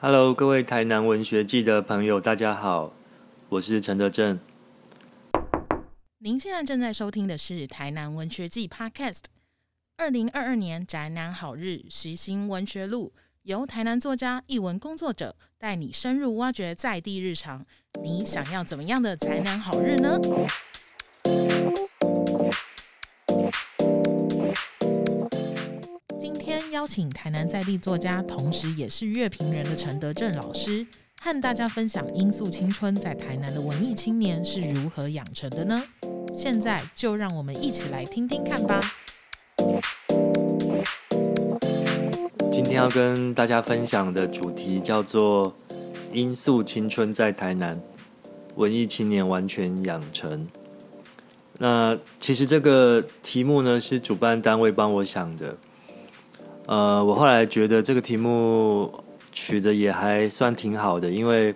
Hello，各位台南文学季的朋友，大家好，我是陈德正。您现在正在收听的是台南文学季 Podcast。二零二二年宅男好日实行文学路，由台南作家、译文工作者带你深入挖掘在地日常。你想要怎么样的宅男好日呢？邀请台南在地作家，同时也是乐评人的陈德正老师，和大家分享《音速青春》在台南的文艺青年是如何养成的呢？现在就让我们一起来听听看吧。今天要跟大家分享的主题叫做《音速青春在台南文艺青年完全养成》。那其实这个题目呢是主办单位帮我想的。呃，我后来觉得这个题目取的也还算挺好的，因为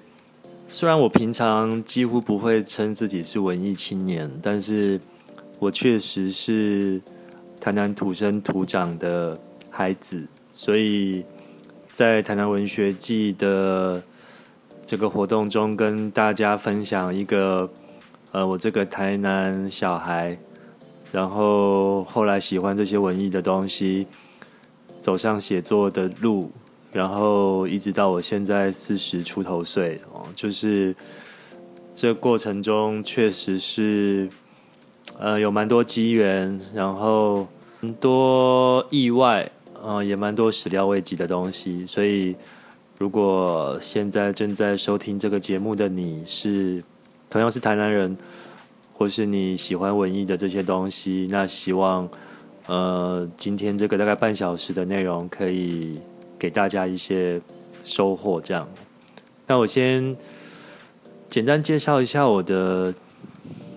虽然我平常几乎不会称自己是文艺青年，但是我确实是台南土生土长的孩子，所以在台南文学季的这个活动中，跟大家分享一个。呃，我这个台南小孩，然后后来喜欢这些文艺的东西，走上写作的路，然后一直到我现在四十出头岁哦，就是这过程中确实是呃有蛮多机缘，然后很多意外，呃也蛮多始料未及的东西，所以如果现在正在收听这个节目的你是。同样是台南人，或是你喜欢文艺的这些东西，那希望呃今天这个大概半小时的内容可以给大家一些收获。这样，那我先简单介绍一下我的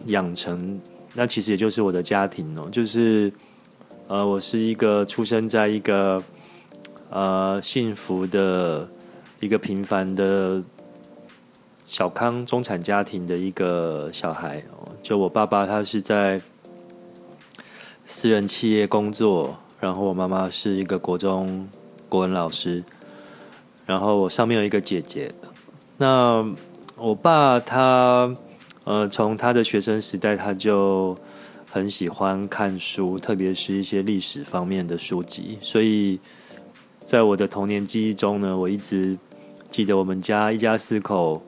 养成，那其实也就是我的家庭哦，就是呃我是一个出生在一个呃幸福的一个平凡的。小康中产家庭的一个小孩，就我爸爸他是在私人企业工作，然后我妈妈是一个国中国文老师，然后我上面有一个姐姐。那我爸他呃，从他的学生时代他就很喜欢看书，特别是一些历史方面的书籍，所以在我的童年记忆中呢，我一直记得我们家一家四口。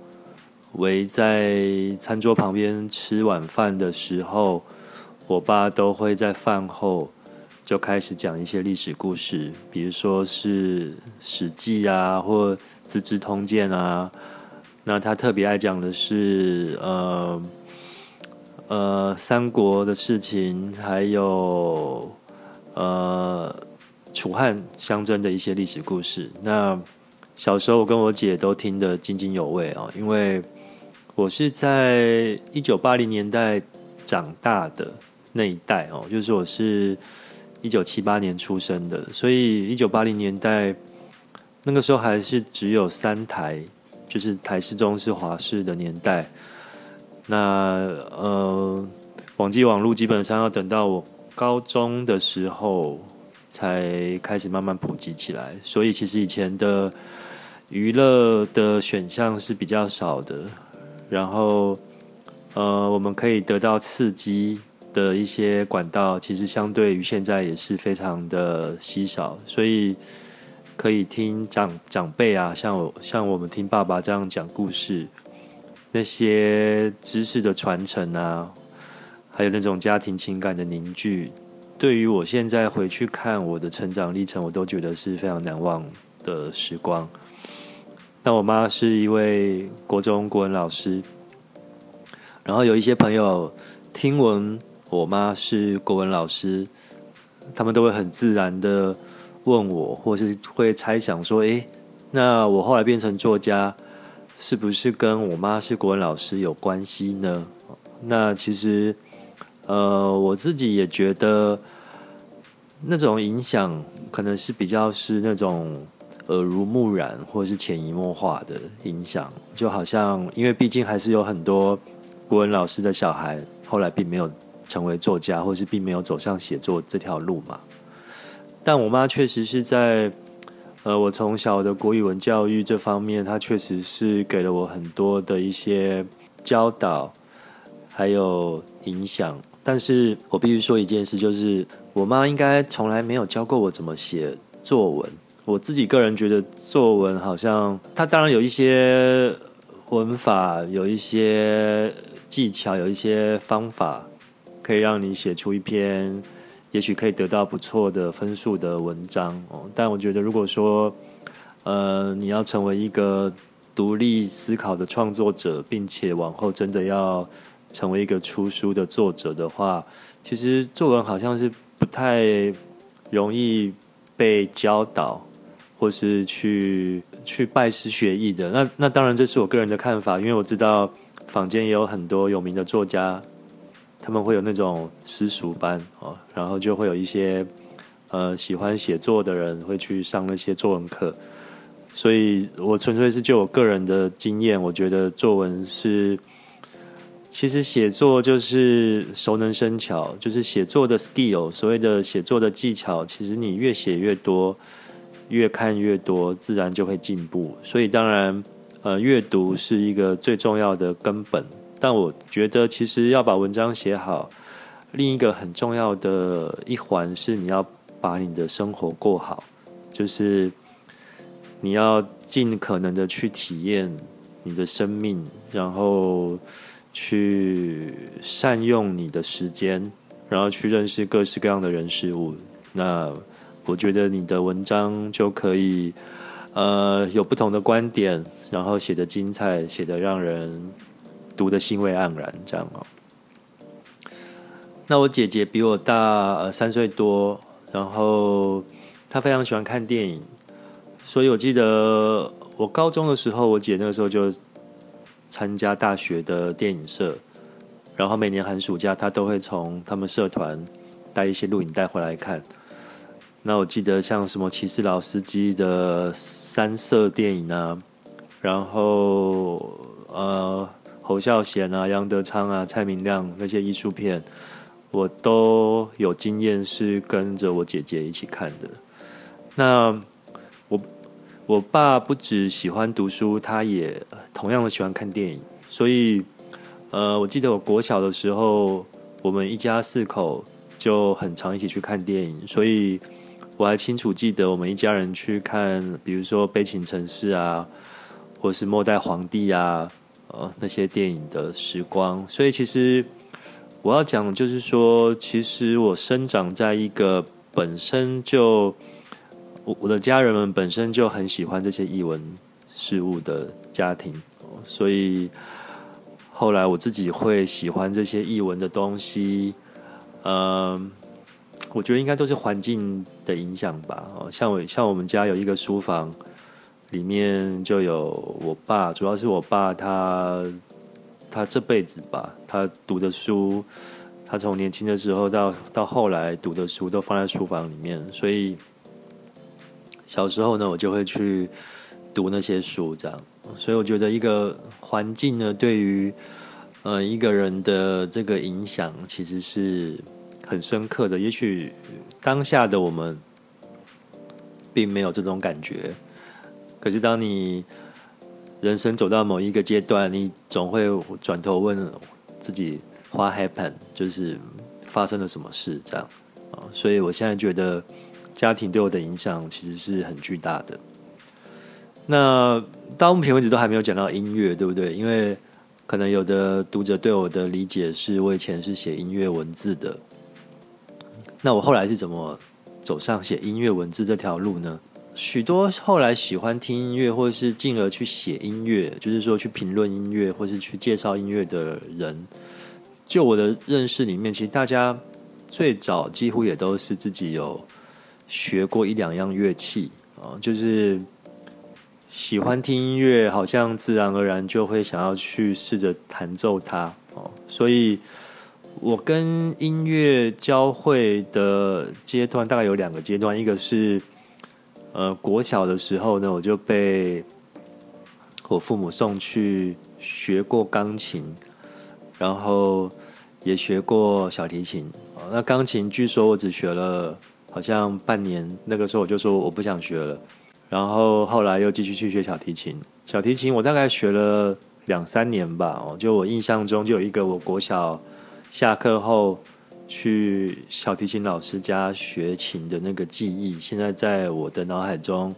围在餐桌旁边吃晚饭的时候，我爸都会在饭后就开始讲一些历史故事，比如说是《史记》啊，或《资治通鉴》啊。那他特别爱讲的是呃呃三国的事情，还有呃楚汉相争的一些历史故事。那小时候我跟我姐都听得津津有味啊，因为。我是在一九八零年代长大的那一代哦，就是我是一九七八年出生的，所以一九八零年代那个时候还是只有三台，就是台式、中式、华式的年代。那呃，网际网络基本上要等到我高中的时候才开始慢慢普及起来，所以其实以前的娱乐的选项是比较少的。然后，呃，我们可以得到刺激的一些管道，其实相对于现在也是非常的稀少，所以可以听长长辈啊，像我像我们听爸爸这样讲故事，那些知识的传承啊，还有那种家庭情感的凝聚，对于我现在回去看我的成长历程，我都觉得是非常难忘的时光。那我妈是一位国中国文老师，然后有一些朋友听闻我妈是国文老师，他们都会很自然的问我，或是会猜想说：“诶，那我后来变成作家，是不是跟我妈是国文老师有关系呢？”那其实，呃，我自己也觉得那种影响可能是比较是那种。耳濡目染，或是潜移默化的影响，就好像，因为毕竟还是有很多国文老师的小孩，后来并没有成为作家，或是并没有走上写作这条路嘛。但我妈确实是在呃，我从小的国语文教育这方面，她确实是给了我很多的一些教导，还有影响。但是我必须说一件事，就是我妈应该从来没有教过我怎么写作文。我自己个人觉得，作文好像它当然有一些文法，有一些技巧，有一些方法，可以让你写出一篇。也许可以得到不错的分数的文章哦，但我觉得如果说，呃，你要成为一个独立思考的创作者，并且往后真的要成为一个出书的作者的话，其实作文好像是不太容易被教导，或是去去拜师学艺的。那那当然这是我个人的看法，因为我知道坊间也有很多有名的作家。他们会有那种私塾班哦，然后就会有一些呃喜欢写作的人会去上那些作文课，所以我纯粹是就我个人的经验，我觉得作文是其实写作就是熟能生巧，就是写作的 skill，所谓的写作的技巧，其实你越写越多，越看越多，自然就会进步。所以当然，呃，阅读是一个最重要的根本。但我觉得，其实要把文章写好，另一个很重要的一环是，你要把你的生活过好，就是你要尽可能的去体验你的生命，然后去善用你的时间，然后去认识各式各样的人事物。那我觉得你的文章就可以，呃，有不同的观点，然后写的精彩，写的让人。读的欣慰盎然，这样哦。那我姐姐比我大呃三岁多，然后她非常喜欢看电影，所以我记得我高中的时候，我姐那个时候就参加大学的电影社，然后每年寒暑假她都会从他们社团带一些录影带回来看。那我记得像什么骑士老司机的三色电影啊，然后呃。侯孝贤啊、杨德昌啊、蔡明亮那些艺术片，我都有经验是跟着我姐姐一起看的。那我我爸不只喜欢读书，他也同样的喜欢看电影。所以，呃，我记得我国小的时候，我们一家四口就很常一起去看电影。所以我还清楚记得我们一家人去看，比如说《悲情城市》啊，或是《末代皇帝》啊。呃，那些电影的时光，所以其实我要讲的，就是说，其实我生长在一个本身就我我的家人们本身就很喜欢这些译文事物的家庭，所以后来我自己会喜欢这些译文的东西，嗯，我觉得应该都是环境的影响吧。哦，像我像我们家有一个书房。里面就有我爸，主要是我爸他他这辈子吧，他读的书，他从年轻的时候到到后来读的书都放在书房里面，所以小时候呢，我就会去读那些书，这样。所以我觉得一个环境呢，对于呃一个人的这个影响，其实是很深刻的。也许当下的我们并没有这种感觉。可是，当你人生走到某一个阶段，你总会转头问自己：“What happened？” 就是发生了什么事？这样啊。所以我现在觉得家庭对我的影响其实是很巨大的。那到目前为止都还没有讲到音乐，对不对？因为可能有的读者对我的理解是我以前是写音乐文字的。那我后来是怎么走上写音乐文字这条路呢？许多后来喜欢听音乐，或者是进而去写音乐，就是说去评论音乐，或是去介绍音乐的人，就我的认识里面，其实大家最早几乎也都是自己有学过一两样乐器啊，就是喜欢听音乐，好像自然而然就会想要去试着弹奏它哦。所以我跟音乐交汇的阶段大概有两个阶段，一个是。呃，国小的时候呢，我就被我父母送去学过钢琴，然后也学过小提琴。哦那钢琴据说我只学了好像半年，那个时候我就说我不想学了。然后后来又继续去学小提琴。小提琴我大概学了两三年吧，哦，就我印象中就有一个我国小下课后去小提琴老师家学琴的那个记忆，现在在我的脑海中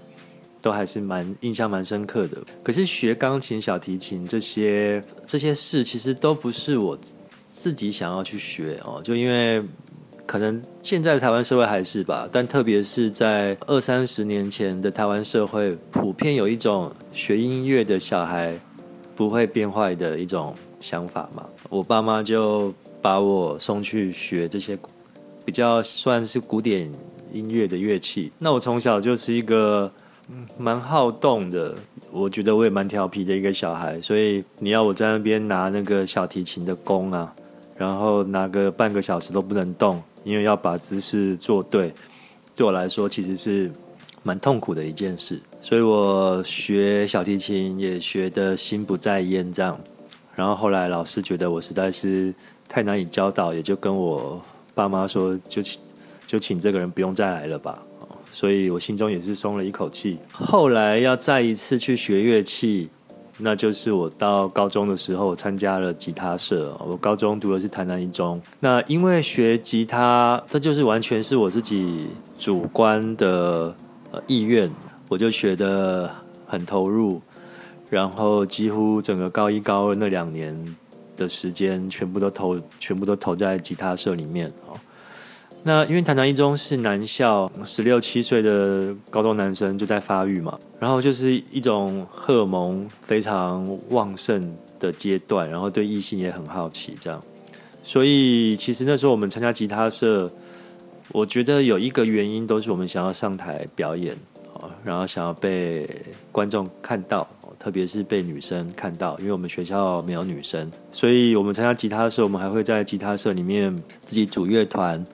都还是蛮印象蛮深刻的。可是学钢琴、小提琴这些这些事，其实都不是我自己想要去学哦，就因为。可能现在台湾社会还是吧，但特别是在二三十年前的台湾社会，普遍有一种学音乐的小孩不会变坏的一种想法嘛。我爸妈就把我送去学这些比较算是古典音乐的乐器。那我从小就是一个蛮好动的，我觉得我也蛮调皮的一个小孩，所以你要我在那边拿那个小提琴的弓啊，然后拿个半个小时都不能动。因为要把姿势做对，对我来说其实是蛮痛苦的一件事，所以我学小提琴也学的心不在焉这样。然后后来老师觉得我实在是太难以教导，也就跟我爸妈说，就请就请这个人不用再来了吧。所以我心中也是松了一口气。后来要再一次去学乐器。那就是我到高中的时候参加了吉他社。我高中读的是台南一中。那因为学吉他，这就是完全是我自己主观的呃意愿，我就学的很投入，然后几乎整个高一高二那两年的时间，全部都投全部都投在吉他社里面哦。那因为台南一中是男校，十六七岁的高中男生就在发育嘛，然后就是一种荷尔蒙非常旺盛的阶段，然后对异性也很好奇，这样。所以其实那时候我们参加吉他社，我觉得有一个原因都是我们想要上台表演，然后想要被观众看到，特别是被女生看到，因为我们学校没有女生，所以我们参加吉他社，我们还会在吉他社里面自己组乐团。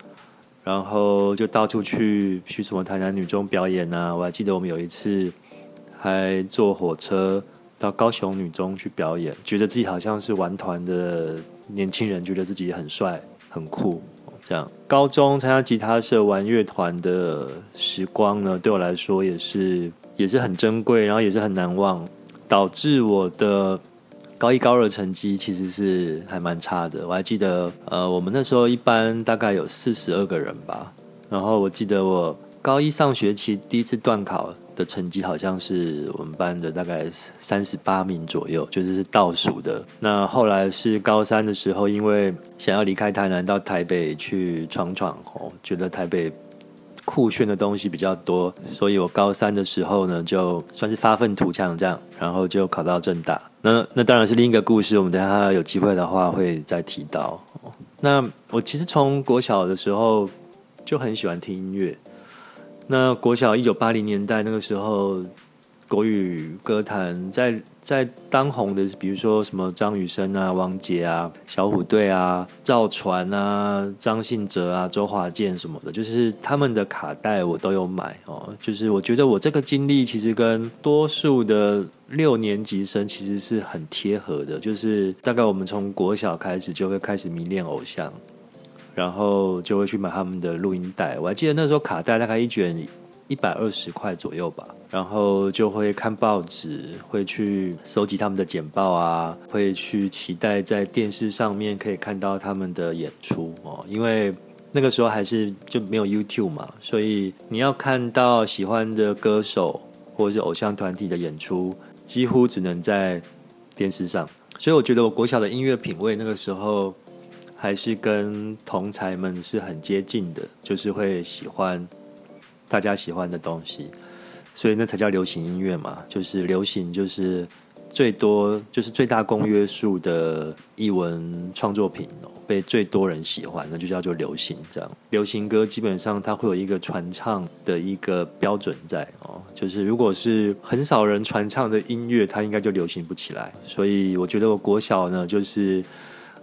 然后就到处去去什么台南女中表演啊！我还记得我们有一次还坐火车到高雄女中去表演，觉得自己好像是玩团的年轻人，觉得自己很帅很酷。这样高中参加吉他社玩乐团的时光呢，对我来说也是也是很珍贵，然后也是很难忘，导致我的。高一、高二成绩其实是还蛮差的。我还记得，呃，我们那时候一班大概有四十二个人吧。然后我记得我高一上学期第一次段考的成绩好像是我们班的大概三十八名左右，就是是倒数的。那后来是高三的时候，因为想要离开台南到台北去闯闯哦，觉得台北。酷炫的东西比较多，所以我高三的时候呢，就算是发愤图强这样，然后就考到正大。那那当然是另一个故事，我们等下有机会的话会再提到。那我其实从国小的时候就很喜欢听音乐。那国小一九八零年代那个时候。国语歌坛在在当红的，比如说什么张雨生啊、王杰啊、小虎队啊、赵传啊、张信哲啊、周华健什么的，就是他们的卡带我都有买哦。就是我觉得我这个经历其实跟多数的六年级生其实是很贴合的，就是大概我们从国小开始就会开始迷恋偶像，然后就会去买他们的录音带。我还记得那时候卡带大概一卷。一百二十块左右吧，然后就会看报纸，会去收集他们的简报啊，会去期待在电视上面可以看到他们的演出哦。因为那个时候还是就没有 YouTube 嘛，所以你要看到喜欢的歌手或者是偶像团体的演出，几乎只能在电视上。所以我觉得我国小的音乐品味那个时候还是跟同才们是很接近的，就是会喜欢。大家喜欢的东西，所以那才叫流行音乐嘛。就是流行，就是最多，就是最大公约数的译文创作品哦，被最多人喜欢，那就叫做流行。这样，流行歌基本上它会有一个传唱的一个标准在哦，就是如果是很少人传唱的音乐，它应该就流行不起来。所以我觉得我国小呢，就是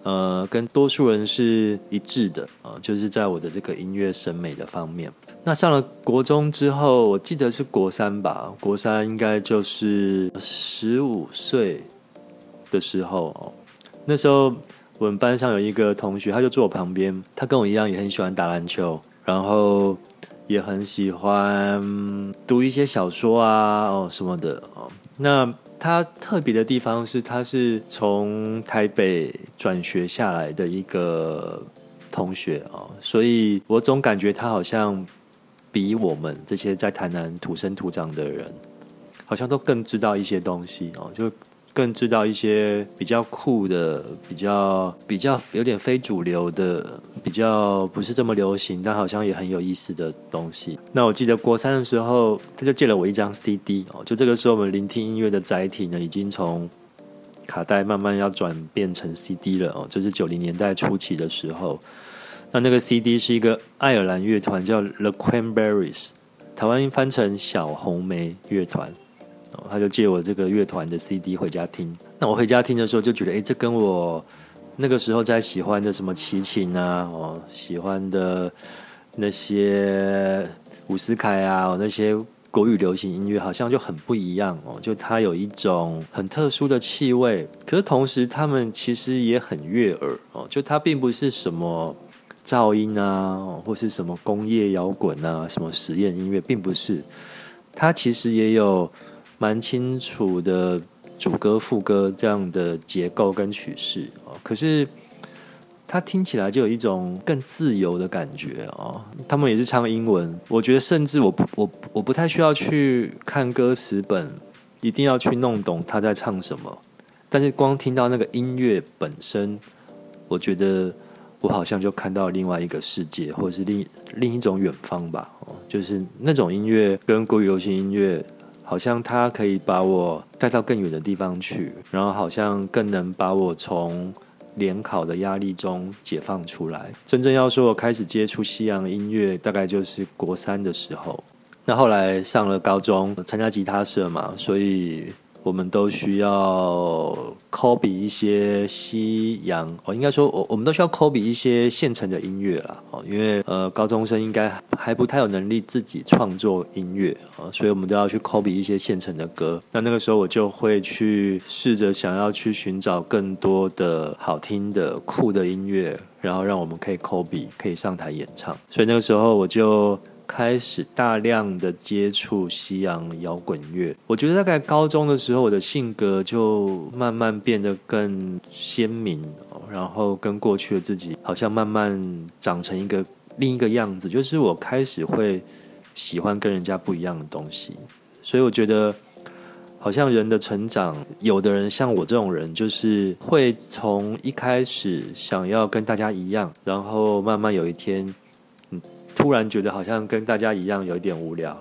呃，跟多数人是一致的啊，就是在我的这个音乐审美的方面。那上了国中之后，我记得是国三吧，国三应该就是十五岁的时候哦。那时候我们班上有一个同学，他就坐我旁边，他跟我一样也很喜欢打篮球，然后也很喜欢读一些小说啊，哦什么的哦。那他特别的地方是，他是从台北转学下来的一个同学哦，所以我总感觉他好像比我们这些在台南土生土长的人，好像都更知道一些东西哦，就。更知道一些比较酷的、比较比较有点非主流的、比较不是这么流行，但好像也很有意思的东西。那我记得国三的时候，他就借了我一张 CD 哦，就这个时候我们聆听音乐的载体呢，已经从卡带慢慢要转变成 CD 了哦，这是九零年代初期的时候。那那个 CD 是一个爱尔兰乐团叫 The Cranberries，台湾翻成小红莓乐团。他就借我这个乐团的 CD 回家听。那我回家听的时候就觉得，哎，这跟我那个时候在喜欢的什么齐秦啊，哦，喜欢的那些伍思凯啊，那些国语流行音乐好像就很不一样哦。就它有一种很特殊的气味，可是同时他们其实也很悦耳哦。就它并不是什么噪音啊，或是什么工业摇滚啊，什么实验音乐，并不是。它其实也有。蛮清楚的主歌副歌这样的结构跟曲式哦，可是它听起来就有一种更自由的感觉哦。他们也是唱英文，我觉得甚至我我我不太需要去看歌词本，一定要去弄懂他在唱什么。但是光听到那个音乐本身，我觉得我好像就看到另外一个世界，或者是另另一种远方吧。哦，就是那种音乐跟国语流行音乐。好像它可以把我带到更远的地方去，然后好像更能把我从联考的压力中解放出来。真正要说我开始接触西洋音乐，大概就是国三的时候。那后来上了高中，参加吉他社嘛，所以。我们都需要 copy 一些西洋哦，应该说，我我们都需要 copy 一些现成的音乐啦哦，因为呃，高中生应该还不太有能力自己创作音乐啊，所以我们都要去 copy 一些现成的歌。那那个时候我就会去试着想要去寻找更多的好听的酷的音乐，然后让我们可以 copy，可以上台演唱。所以那个时候我就。开始大量的接触西洋摇滚乐，我觉得大概高中的时候，我的性格就慢慢变得更鲜明，然后跟过去的自己好像慢慢长成一个另一个样子，就是我开始会喜欢跟人家不一样的东西，所以我觉得好像人的成长，有的人像我这种人，就是会从一开始想要跟大家一样，然后慢慢有一天。突然觉得好像跟大家一样有一点无聊，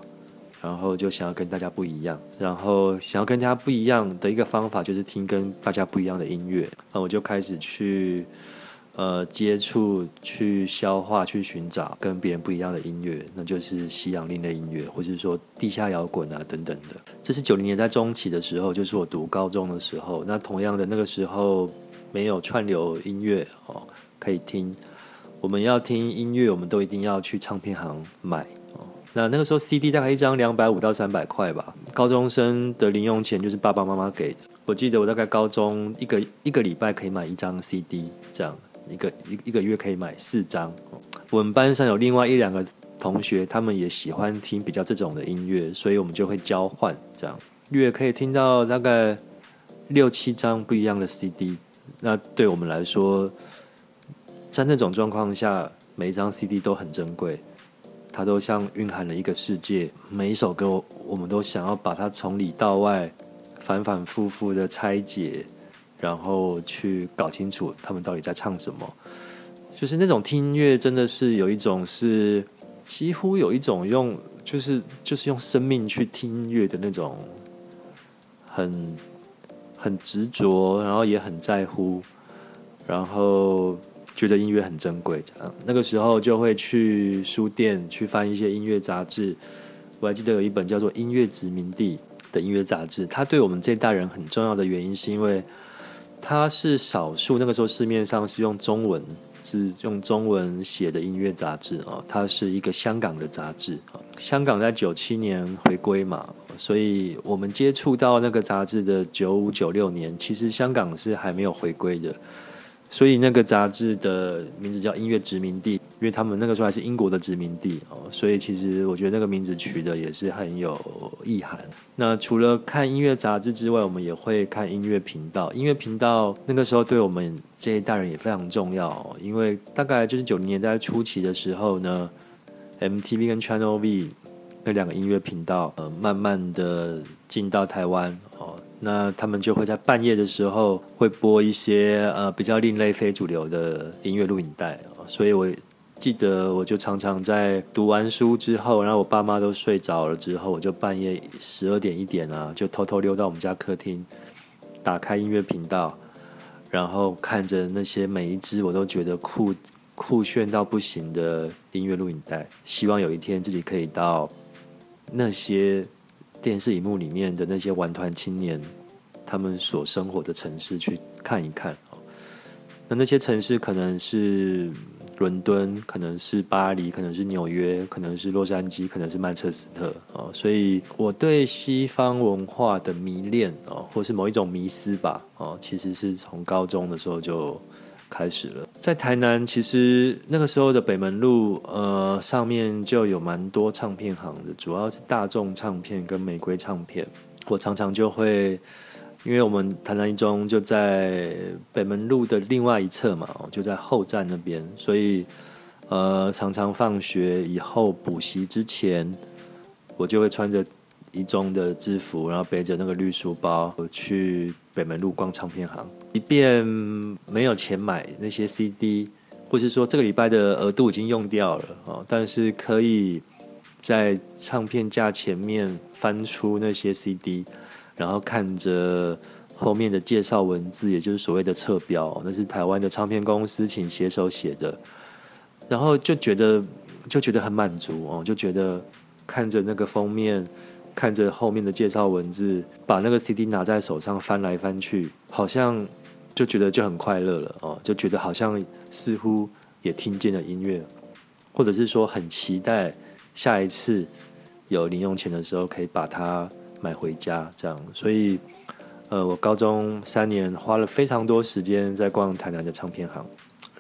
然后就想要跟大家不一样，然后想要跟大家不一样的一个方法就是听跟大家不一样的音乐。那我就开始去呃接触、去消化、去寻找跟别人不一样的音乐，那就是西洋另类音乐，或者说地下摇滚啊等等的。这是九零年代中期的时候，就是我读高中的时候。那同样的那个时候没有串流音乐哦可以听。我们要听音乐，我们都一定要去唱片行买。那那个时候 CD 大概一张两百五到三百块吧。高中生的零用钱就是爸爸妈妈给的。我记得我大概高中一个一个礼拜可以买一张 CD，这样一个一一个月可以买四张。我们班上有另外一两个同学，他们也喜欢听比较这种的音乐，所以我们就会交换，这样月可以听到大概六七张不一样的 CD。那对我们来说，在那种状况下，每一张 CD 都很珍贵，它都像蕴含了一个世界。每一首歌，我们都想要把它从里到外反反复复的拆解，然后去搞清楚他们到底在唱什么。就是那种听音乐，真的是有一种是几乎有一种用，就是就是用生命去听音乐的那种，很很执着，然后也很在乎，然后。觉得音乐很珍贵，这样那个时候就会去书店去翻一些音乐杂志。我还记得有一本叫做《音乐殖民地》的音乐杂志，它对我们这代人很重要的原因，是因为它是少数那个时候市面上是用中文是用中文写的音乐杂志哦。它是一个香港的杂志香港在九七年回归嘛，所以我们接触到那个杂志的九五九六年，其实香港是还没有回归的。所以那个杂志的名字叫《音乐殖民地》，因为他们那个时候还是英国的殖民地哦，所以其实我觉得那个名字取的也是很有意涵。那除了看音乐杂志之外，我们也会看音乐频道。音乐频道那个时候对我们这一代人也非常重要，因为大概就是九零年代初期的时候呢，MTV 跟 Channel V 那两个音乐频道呃，慢慢的进到台湾。那他们就会在半夜的时候会播一些呃比较另类非主流的音乐录影带所以我记得我就常常在读完书之后，然后我爸妈都睡着了之后，我就半夜十二点一点啊，就偷偷溜到我们家客厅，打开音乐频道，然后看着那些每一只我都觉得酷酷炫到不行的音乐录影带，希望有一天自己可以到那些。电视荧幕里面的那些玩团青年，他们所生活的城市去看一看哦。那那些城市可能是伦敦，可能是巴黎，可能是纽约，可能是洛杉矶，可能是曼彻斯特哦。所以我对西方文化的迷恋哦，或是某一种迷思吧哦，其实是从高中的时候就。开始了，在台南，其实那个时候的北门路，呃，上面就有蛮多唱片行的，主要是大众唱片跟玫瑰唱片。我常常就会，因为我们台南一中就在北门路的另外一侧嘛，就在后站那边，所以呃，常常放学以后补习之前，我就会穿着一中的制服，然后背着那个绿书包去北门路逛唱片行。即便没有钱买那些 CD，或是说这个礼拜的额度已经用掉了哦，但是可以在唱片架前面翻出那些 CD，然后看着后面的介绍文字，也就是所谓的侧标，那是台湾的唱片公司请写手写的，然后就觉得就觉得很满足哦，就觉得看着那个封面。看着后面的介绍文字，把那个 CD 拿在手上翻来翻去，好像就觉得就很快乐了哦，就觉得好像似乎也听见了音乐，或者是说很期待下一次有零用钱的时候可以把它买回家这样。所以，呃，我高中三年花了非常多时间在逛台南的唱片行。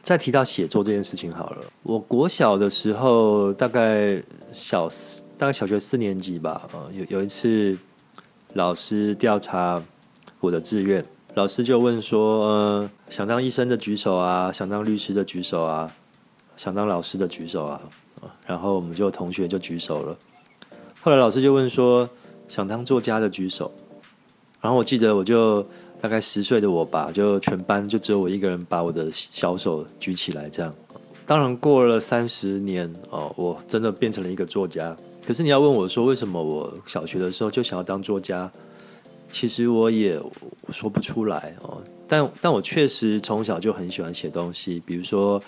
再提到写作这件事情好了，我国小的时候大概小四。大概小学四年级吧，呃，有有一次老师调查我的志愿，老师就问说，呃，想当医生的举手啊，想当律师的举手啊，想当老师的举手啊，然后我们就同学就举手了。后来老师就问说，想当作家的举手，然后我记得我就大概十岁的我吧，就全班就只有我一个人把我的小手举起来，这样。当然过了三十年哦，我真的变成了一个作家。可是你要问我说为什么我小学的时候就想要当作家？其实我也说不出来哦。但但我确实从小就很喜欢写东西，比如说，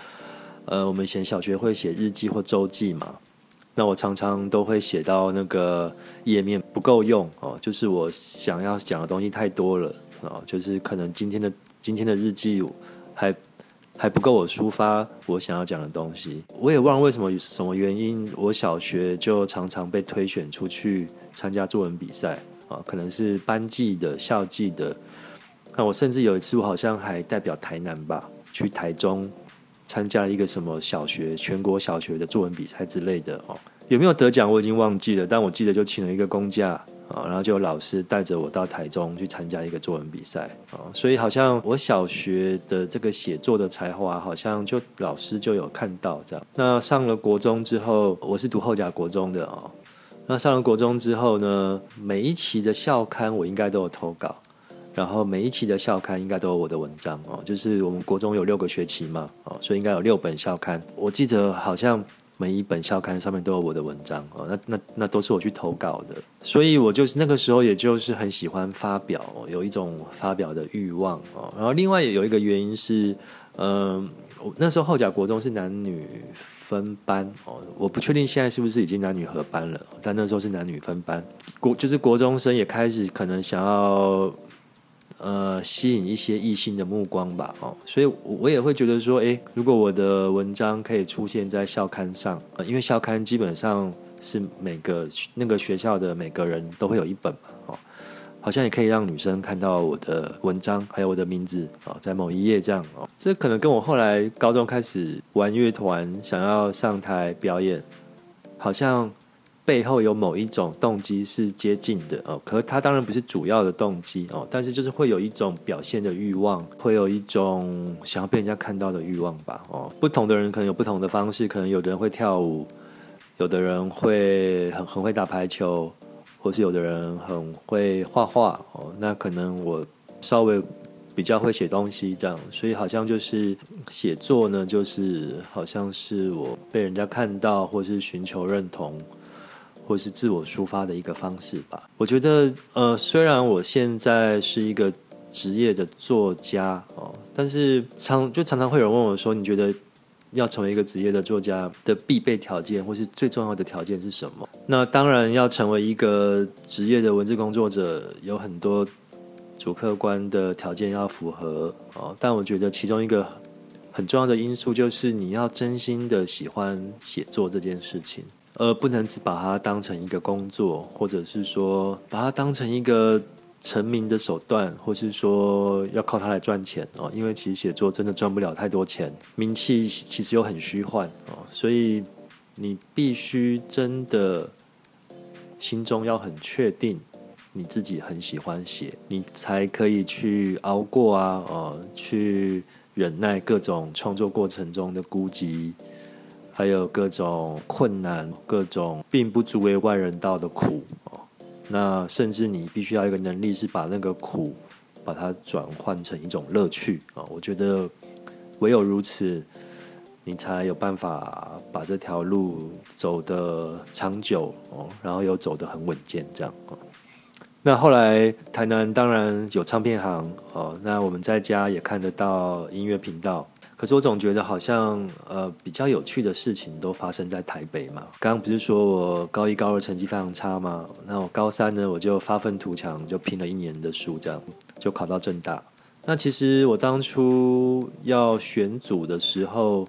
呃，我们以前小学会写日记或周记嘛。那我常常都会写到那个页面不够用哦，就是我想要讲的东西太多了啊，就是可能今天的今天的日记还。还不够我抒发我想要讲的东西，我也忘了为什么什么原因，我小学就常常被推选出去参加作文比赛啊，可能是班级的、校际的。那我甚至有一次，我好像还代表台南吧，去台中参加一个什么小学全国小学的作文比赛之类的哦，有没有得奖我已经忘记了，但我记得就请了一个公假。啊，然后就有老师带着我到台中去参加一个作文比赛啊，所以好像我小学的这个写作的才华，好像就老师就有看到这样。那上了国中之后，我是读后甲国中的哦。那上了国中之后呢，每一期的校刊我应该都有投稿，然后每一期的校刊应该都有我的文章哦。就是我们国中有六个学期嘛，哦，所以应该有六本校刊。我记得好像。每一本校刊上面都有我的文章哦，那那那都是我去投稿的，所以我就是那个时候，也就是很喜欢发表，有一种发表的欲望哦。然后另外也有一个原因是，嗯，那时候后甲国中是男女分班哦，我不确定现在是不是已经男女合班了，但那时候是男女分班，国就是国中生也开始可能想要。呃，吸引一些异性的目光吧，哦，所以我也会觉得说，诶，如果我的文章可以出现在校刊上，呃，因为校刊基本上是每个那个学校的每个人都会有一本嘛，哦，好像也可以让女生看到我的文章，还有我的名字哦，在某一页这样哦。这可能跟我后来高中开始玩乐团，想要上台表演，好像背后有某一种动机是接近的哦。可它当然不是主要的动机哦，但是就是会有一种表现的欲望，会有一种想要被人家看到的欲望吧哦。不同的人可能有不同的方式，可能有的人会跳舞，有的人会很很会打排球。或是有的人很会画画哦，那可能我稍微比较会写东西这样，所以好像就是写作呢，就是好像是我被人家看到，或是寻求认同，或是自我抒发的一个方式吧。我觉得呃，虽然我现在是一个职业的作家哦，但是常就常常会有人问我说，你觉得？要成为一个职业的作家的必备条件，或是最重要的条件是什么？那当然要成为一个职业的文字工作者，有很多主客观的条件要符合哦。但我觉得其中一个很重要的因素就是你要真心的喜欢写作这件事情，而不能只把它当成一个工作，或者是说把它当成一个。成名的手段，或是说要靠它来赚钱哦，因为其实写作真的赚不了太多钱，名气其实又很虚幻哦，所以你必须真的心中要很确定你自己很喜欢写，你才可以去熬过啊，哦，去忍耐各种创作过程中的孤寂，还有各种困难，各种并不足为外人道的苦哦。那甚至你必须要一个能力，是把那个苦，把它转换成一种乐趣啊！我觉得唯有如此，你才有办法把这条路走得长久哦，然后又走得很稳健这样哦。那后来台南当然有唱片行哦，那我们在家也看得到音乐频道。可是我总觉得好像呃比较有趣的事情都发生在台北嘛。刚刚不是说我高一高二成绩非常差吗？那我高三呢我就发愤图强，就拼了一年的书，这样就考到正大。那其实我当初要选组的时候，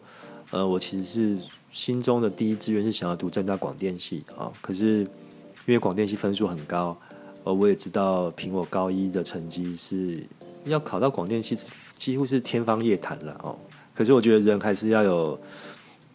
呃，我其实是心中的第一志愿是想要读正大广电系啊。可是因为广电系分数很高，呃，我也知道凭我高一的成绩是要考到广电系，几乎是天方夜谭了哦。可是我觉得人还是要有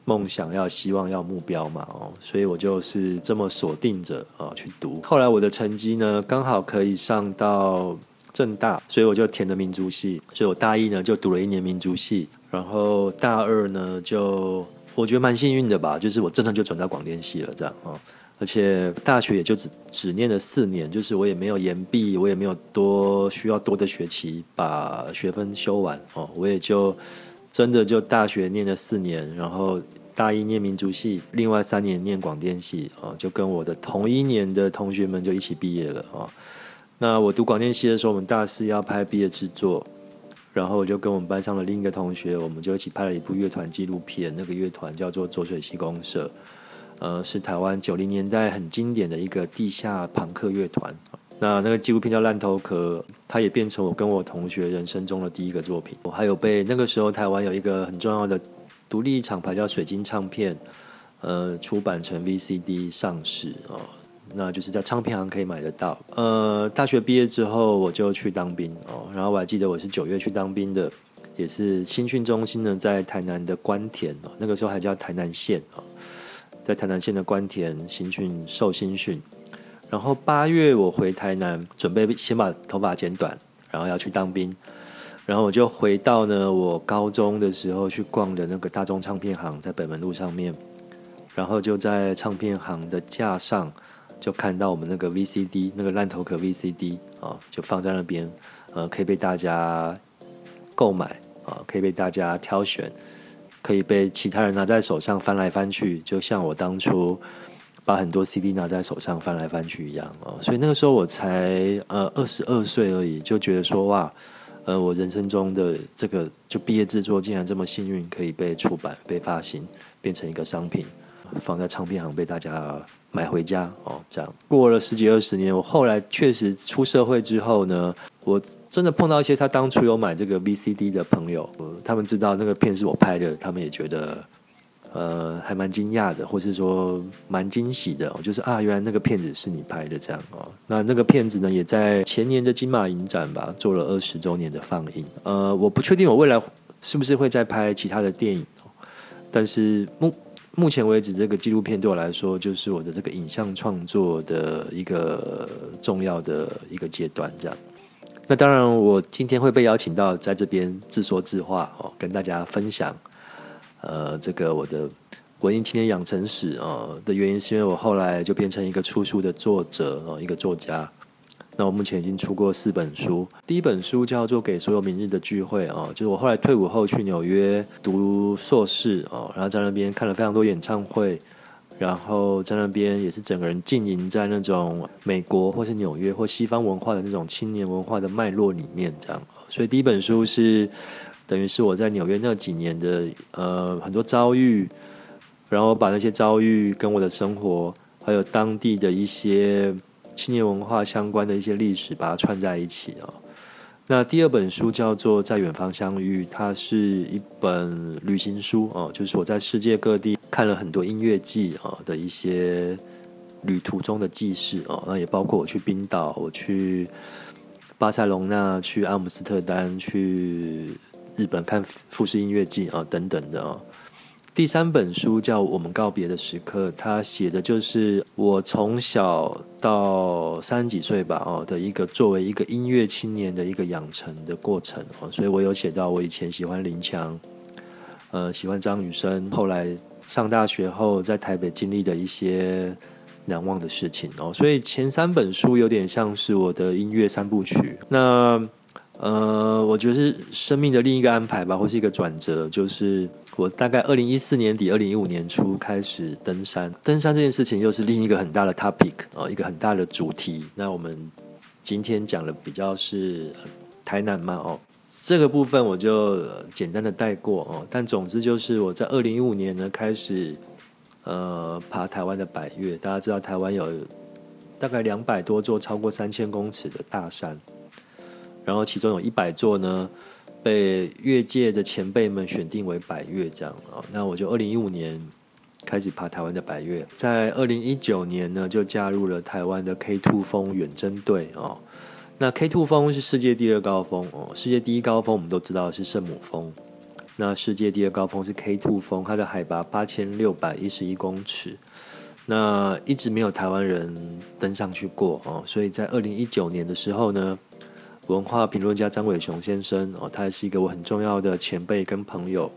梦想，要希望，要目标嘛，哦，所以我就是这么锁定着啊去读。后来我的成绩呢，刚好可以上到正大，所以我就填了民族系。所以我大一呢就读了一年民族系，然后大二呢就我觉得蛮幸运的吧，就是我真的就转到广电系了，这样哦。而且大学也就只只念了四年，就是我也没有延毕，我也没有多需要多的学期把学分修完哦，我也就。真的就大学念了四年，然后大一念民族系，另外三年念广电系啊，就跟我的同一年的同学们就一起毕业了啊。那我读广电系的时候，我们大四要拍毕业制作，然后我就跟我们班上的另一个同学，我们就一起拍了一部乐团纪录片，那个乐团叫做浊水溪公社，呃，是台湾九零年代很经典的一个地下朋克乐团。那那个纪录片叫《烂头壳》，它也变成我跟我同学人生中的第一个作品。我还有被那个时候台湾有一个很重要的独立厂牌叫水晶唱片，呃，出版成 VCD 上市哦，那就是在唱片行可以买得到。呃，大学毕业之后我就去当兵哦，然后我还记得我是九月去当兵的，也是新训中心呢在台南的关田哦，那个时候还叫台南县哦，在台南县的关田新训受新训。然后八月我回台南，准备先把头发剪短，然后要去当兵。然后我就回到呢，我高中的时候去逛的那个大众唱片行，在北门路上面。然后就在唱片行的架上，就看到我们那个 VCD，那个烂头壳 VCD 啊，就放在那边，呃，可以被大家购买啊，可以被大家挑选，可以被其他人拿在手上翻来翻去，就像我当初。把很多 CD 拿在手上翻来翻去一样哦，所以那个时候我才呃二十二岁而已，就觉得说哇，呃，我人生中的这个就毕业制作竟然这么幸运，可以被出版、被发行，变成一个商品，放在唱片行被大家买回家哦。这样过了十几二十年，我后来确实出社会之后呢，我真的碰到一些他当初有买这个 VCD 的朋友，他们知道那个片是我拍的，他们也觉得。呃，还蛮惊讶的，或是说蛮惊喜的，就是啊，原来那个片子是你拍的这样哦。那那个片子呢，也在前年的金马影展吧，做了二十周年的放映。呃，我不确定我未来是不是会再拍其他的电影，但是目目前为止，这个纪录片对我来说，就是我的这个影像创作的一个重要的一个阶段。这样，那当然，我今天会被邀请到在这边自说自话哦，跟大家分享。呃，这个我的文艺青年养成史啊的原因，是因为我后来就变成一个出书的作者哦，一个作家。那我目前已经出过四本书，第一本书叫做《给所有明日的聚会》啊，就是我后来退伍后去纽约读硕士哦，然后在那边看了非常多演唱会，然后在那边也是整个人浸淫在那种美国或是纽约或西方文化的那种青年文化的脉络里面，这样。所以第一本书是。等于是我在纽约那几年的呃很多遭遇，然后把那些遭遇跟我的生活，还有当地的一些青年文化相关的一些历史，把它串在一起啊。那第二本书叫做《在远方相遇》，它是一本旅行书哦，就是我在世界各地看了很多音乐季啊的一些旅途中的记事哦，那也包括我去冰岛，我去巴塞隆纳，去阿姆斯特丹，去。日本看富士音乐季啊，等等的哦。第三本书叫《我们告别的时刻》，它写的就是我从小到三十几岁吧哦的一个作为一个音乐青年的一个养成的过程哦。所以我有写到我以前喜欢林强，呃，喜欢张雨生，后来上大学后在台北经历的一些难忘的事情哦。所以前三本书有点像是我的音乐三部曲。那呃，我觉得是生命的另一个安排吧，或是一个转折。就是我大概二零一四年底、二零一五年初开始登山，登山这件事情又是另一个很大的 topic 哦，一个很大的主题。那我们今天讲的比较是台南嘛哦，这个部分我就简单的带过哦。但总之就是我在二零一五年呢开始呃爬台湾的百越，大家知道台湾有大概两百多座超过三千公尺的大山。然后其中有一百座呢，被越界的前辈们选定为百越这样啊。那我就二零一五年开始爬台湾的百越，在二零一九年呢就加入了台湾的 K Two 峰远征队哦。那 K Two 峰是世界第二高峰哦，世界第一高峰我们都知道是圣母峰，那世界第二高峰是 K Two 峰，它的海拔八千六百一十一公尺，那一直没有台湾人登上去过哦，所以在二零一九年的时候呢。文化评论家张伟雄先生哦，他也是一个我很重要的前辈跟朋友，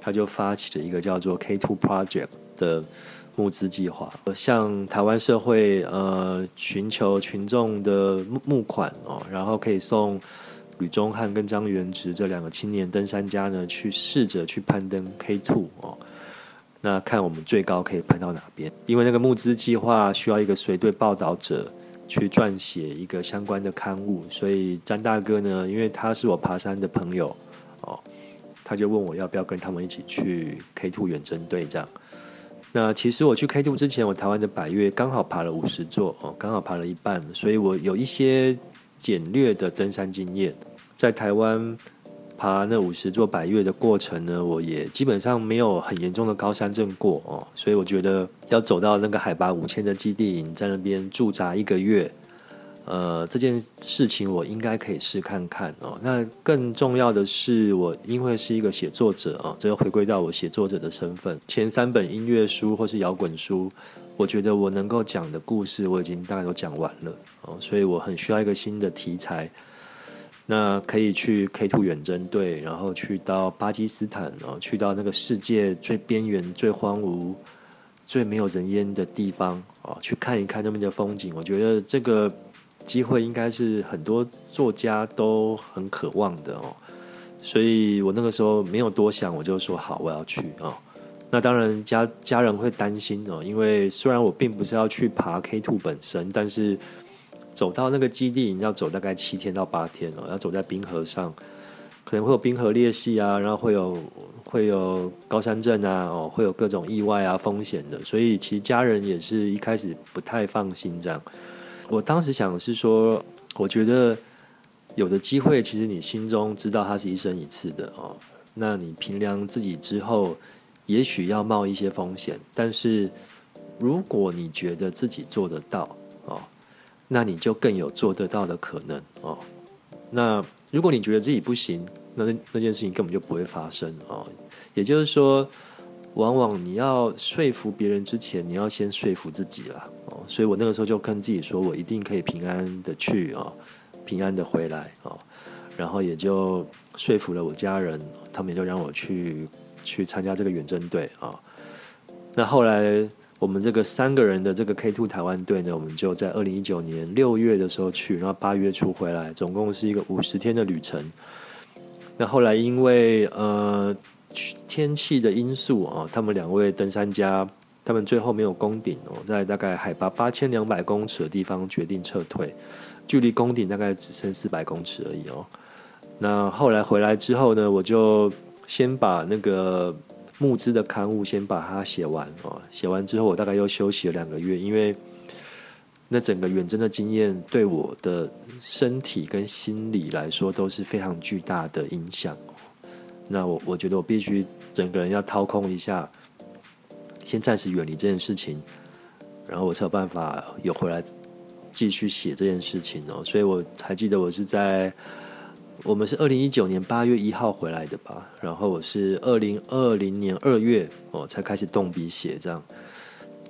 他就发起了一个叫做 K Two Project 的募资计划，向台湾社会呃寻求群众的募募款哦，然后可以送吕中汉跟张元直这两个青年登山家呢，去试着去攀登 K Two 哦，那看我们最高可以攀到哪边？因为那个募资计划需要一个随队报道者。去撰写一个相关的刊物，所以詹大哥呢，因为他是我爬山的朋友哦，他就问我要不要跟他们一起去 K Two 远征队这样。那其实我去 K Two 之前，我台湾的百越刚好爬了五十座哦，刚好爬了一半，所以我有一些简略的登山经验，在台湾。爬那五十座百越的过程呢，我也基本上没有很严重的高山症过哦，所以我觉得要走到那个海拔五千的基地营，在那边驻扎一个月，呃，这件事情我应该可以试看看哦。那更重要的是，我因为是一个写作者啊，这又回归到我写作者的身份。前三本音乐书或是摇滚书，我觉得我能够讲的故事，我已经大概都讲完了哦，所以我很需要一个新的题材。那可以去 K Two 远征队，然后去到巴基斯坦，然后去到那个世界最边缘、最荒芜、最没有人烟的地方哦，去看一看那边的风景。我觉得这个机会应该是很多作家都很渴望的哦。所以我那个时候没有多想，我就说好，我要去哦。那当然家家人会担心哦，因为虽然我并不是要去爬 K Two 本身，但是。走到那个基地，你要走大概七天到八天哦，要走在冰河上，可能会有冰河裂隙啊，然后会有会有高山症啊，哦，会有各种意外啊风险的，所以其实家人也是一开始不太放心这样。我当时想是说，我觉得有的机会，其实你心中知道它是一生一次的哦，那你平量自己之后，也许要冒一些风险，但是如果你觉得自己做得到哦，那你就更有做得到的可能哦。那如果你觉得自己不行，那那件事情根本就不会发生哦。也就是说，往往你要说服别人之前，你要先说服自己啦哦。所以我那个时候就跟自己说，我一定可以平安的去哦，平安的回来哦。然后也就说服了我家人，他们也就让我去。去参加这个远征队啊，那后来我们这个三个人的这个 K Two 台湾队呢，我们就在二零一九年六月的时候去，然后八月初回来，总共是一个五十天的旅程。那后来因为呃天气的因素啊，他们两位登山家，他们最后没有攻顶哦，在大概海拔八千两百公尺的地方决定撤退，距离攻顶大概只剩四百公尺而已哦。那后来回来之后呢，我就。先把那个募资的刊物先把它写完哦，写完之后我大概又休息了两个月，因为那整个远征的经验对我的身体跟心理来说都是非常巨大的影响。那我我觉得我必须整个人要掏空一下，先暂时远离这件事情，然后我才有办法有回来继续写这件事情哦。所以我还记得我是在。我们是二零一九年八月一号回来的吧，然后我是二零二零年二月哦才开始动笔写这样。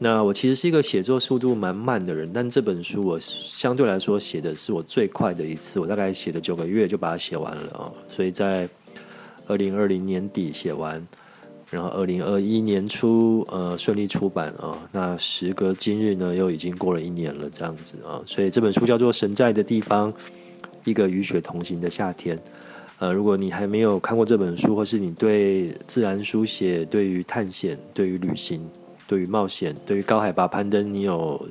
那我其实是一个写作速度蛮慢的人，但这本书我相对来说写的是我最快的一次，我大概写了九个月就把它写完了啊。所以在二零二零年底写完，然后二零二一年初呃顺利出版啊。那时隔今日呢，又已经过了一年了这样子啊。所以这本书叫做《神在的地方》。一个与雪同行的夏天，呃，如果你还没有看过这本书，或是你对自然书写、对于探险、对于旅行、对于冒险、对于高海拔攀登，你有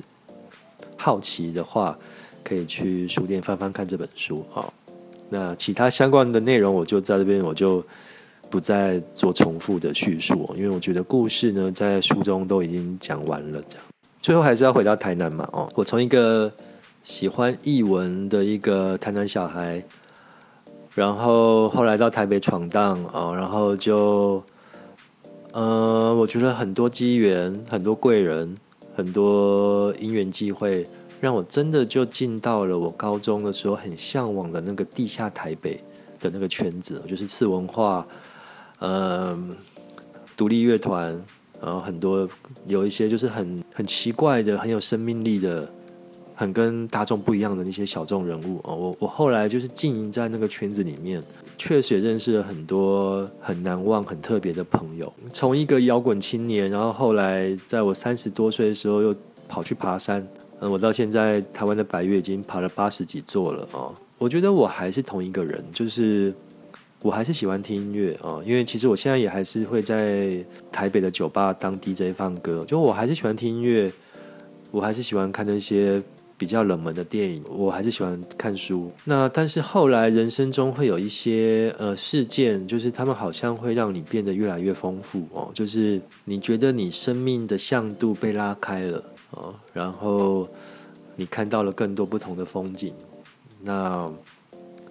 好奇的话，可以去书店翻翻看这本书啊。那其他相关的内容，我就在这边，我就不再做重复的叙述，因为我觉得故事呢，在书中都已经讲完了。这样，最后还是要回到台南嘛，哦，我从一个。喜欢译文的一个台南小孩，然后后来到台北闯荡啊，然后就，呃，我觉得很多机缘、很多贵人、很多因缘际会，让我真的就进到了我高中的时候很向往的那个地下台北的那个圈子，就是次文化，嗯，独立乐团，然后很多有一些就是很很奇怪的、很有生命力的。很跟大众不一样的那些小众人物哦，我我后来就是经营在那个圈子里面，确实也认识了很多很难忘、很特别的朋友。从一个摇滚青年，然后后来在我三十多岁的时候又跑去爬山，嗯，我到现在台湾的百月已经爬了八十几座了哦。我觉得我还是同一个人，就是我还是喜欢听音乐哦，因为其实我现在也还是会在台北的酒吧当 DJ 放歌，就我还是喜欢听音乐，我还是喜欢看那些。比较冷门的电影，我还是喜欢看书。那但是后来人生中会有一些呃事件，就是他们好像会让你变得越来越丰富哦。就是你觉得你生命的向度被拉开了哦，然后你看到了更多不同的风景，那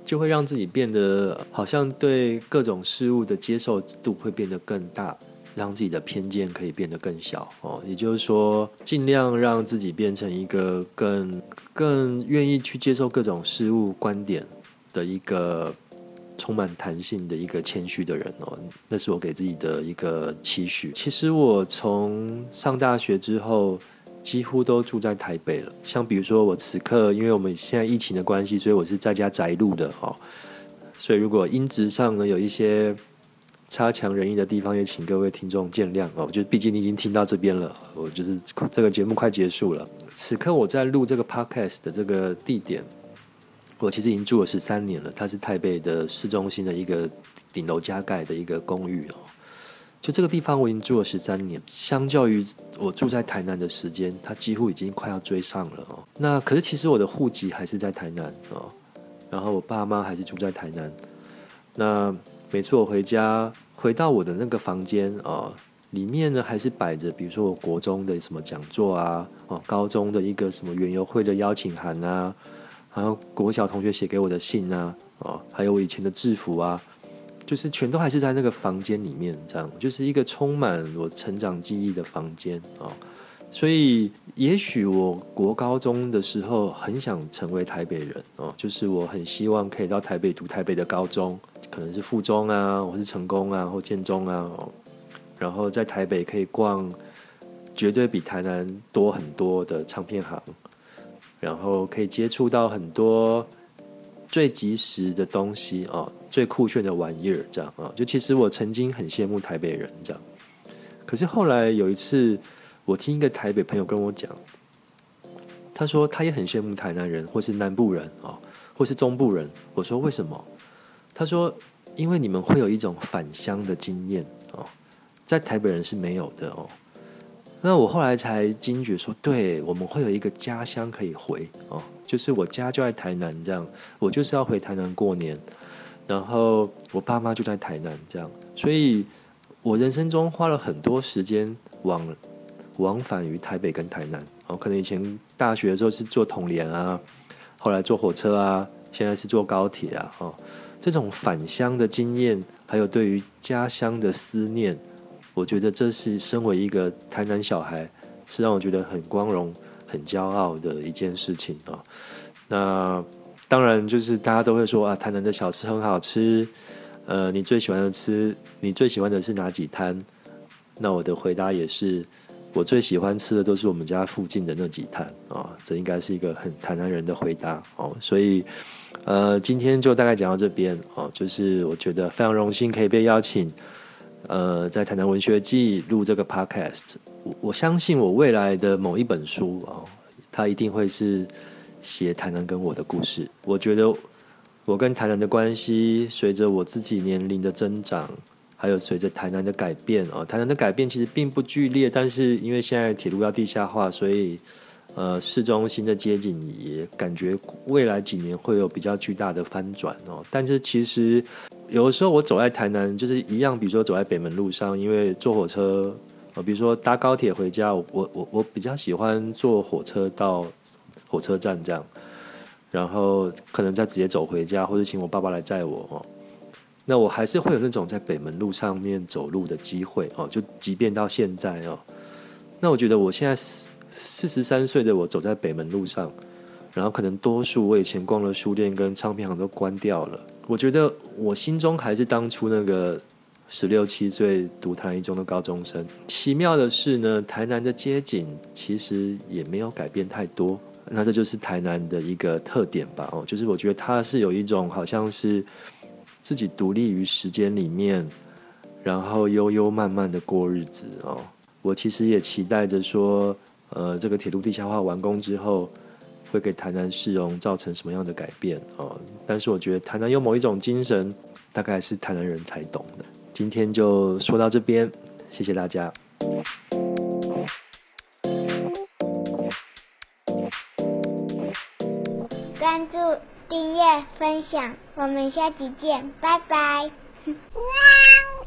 就会让自己变得好像对各种事物的接受度会变得更大。让自己的偏见可以变得更小哦，也就是说，尽量让自己变成一个更更愿意去接受各种事物观点的一个充满弹性的一个谦虚的人哦。那是我给自己的一个期许。其实我从上大学之后，几乎都住在台北了。像比如说，我此刻因为我们现在疫情的关系，所以我是在家宅录的哦。所以如果音质上呢有一些。差强人意的地方，也请各位听众见谅哦。就毕竟你已经听到这边了，我就是这个节目快结束了。此刻我在录这个 podcast 的这个地点，我其实已经住了十三年了。它是台北的市中心的一个顶楼加盖的一个公寓哦。就这个地方我已经住了十三年，相较于我住在台南的时间，它几乎已经快要追上了哦。那可是其实我的户籍还是在台南哦，然后我爸妈还是住在台南。那每次我回家，回到我的那个房间啊，里面呢还是摆着，比如说我国中的什么讲座啊，哦，高中的一个什么园游会的邀请函啊，还有国小同学写给我的信啊，哦，还有我以前的制服啊，就是全都还是在那个房间里面，这样就是一个充满我成长记忆的房间啊。所以，也许我国高中的时候很想成为台北人哦，就是我很希望可以到台北读台北的高中，可能是附中啊，或是成功啊，或建中啊，然后在台北可以逛绝对比台南多很多的唱片行，然后可以接触到很多最及时的东西哦，最酷炫的玩意儿，这样啊，就其实我曾经很羡慕台北人这样，可是后来有一次。我听一个台北朋友跟我讲，他说他也很羡慕台南人，或是南部人哦，或是中部人。我说为什么？他说因为你们会有一种返乡的经验哦，在台北人是没有的哦。那我后来才惊觉说，对我们会有一个家乡可以回哦，就是我家就在台南，这样我就是要回台南过年，然后我爸妈就在台南，这样，所以我人生中花了很多时间往。往返于台北跟台南哦，可能以前大学的时候是坐统联啊，后来坐火车啊，现在是坐高铁啊，哦，这种返乡的经验，还有对于家乡的思念，我觉得这是身为一个台南小孩，是让我觉得很光荣、很骄傲的一件事情啊。那当然就是大家都会说啊，台南的小吃很好吃，呃，你最喜欢的吃，你最喜欢的是哪几摊？那我的回答也是。我最喜欢吃的都是我们家附近的那几摊啊，这应该是一个很台南人的回答哦。所以，呃，今天就大概讲到这边哦。就是我觉得非常荣幸可以被邀请，呃，在台南文学季录这个 podcast。我我相信我未来的某一本书哦，它一定会是写台南跟我的故事。我觉得我跟台南的关系，随着我自己年龄的增长。还有随着台南的改变啊，台南的改变其实并不剧烈，但是因为现在铁路要地下化，所以呃市中心的街景也感觉未来几年会有比较巨大的翻转哦。但是其实有的时候我走在台南就是一样，比如说走在北门路上，因为坐火车呃，比如说搭高铁回家，我我我比较喜欢坐火车到火车站这样，然后可能再直接走回家，或者请我爸爸来载我哦。那我还是会有那种在北门路上面走路的机会哦，就即便到现在哦，那我觉得我现在四四十三岁的我走在北门路上，然后可能多数我以前逛的书店跟唱片行都关掉了，我觉得我心中还是当初那个十六七岁读台南一中的高中生。奇妙的是呢，台南的街景其实也没有改变太多，那这就是台南的一个特点吧？哦，就是我觉得它是有一种好像是。自己独立于时间里面，然后悠悠慢慢的过日子哦。我其实也期待着说，呃，这个铁路地下化完工之后，会给台南市容造成什么样的改变哦。但是我觉得台南有某一种精神，大概是台南人才懂的。今天就说到这边，谢谢大家。关注。订阅、分享，我们下期见，拜拜。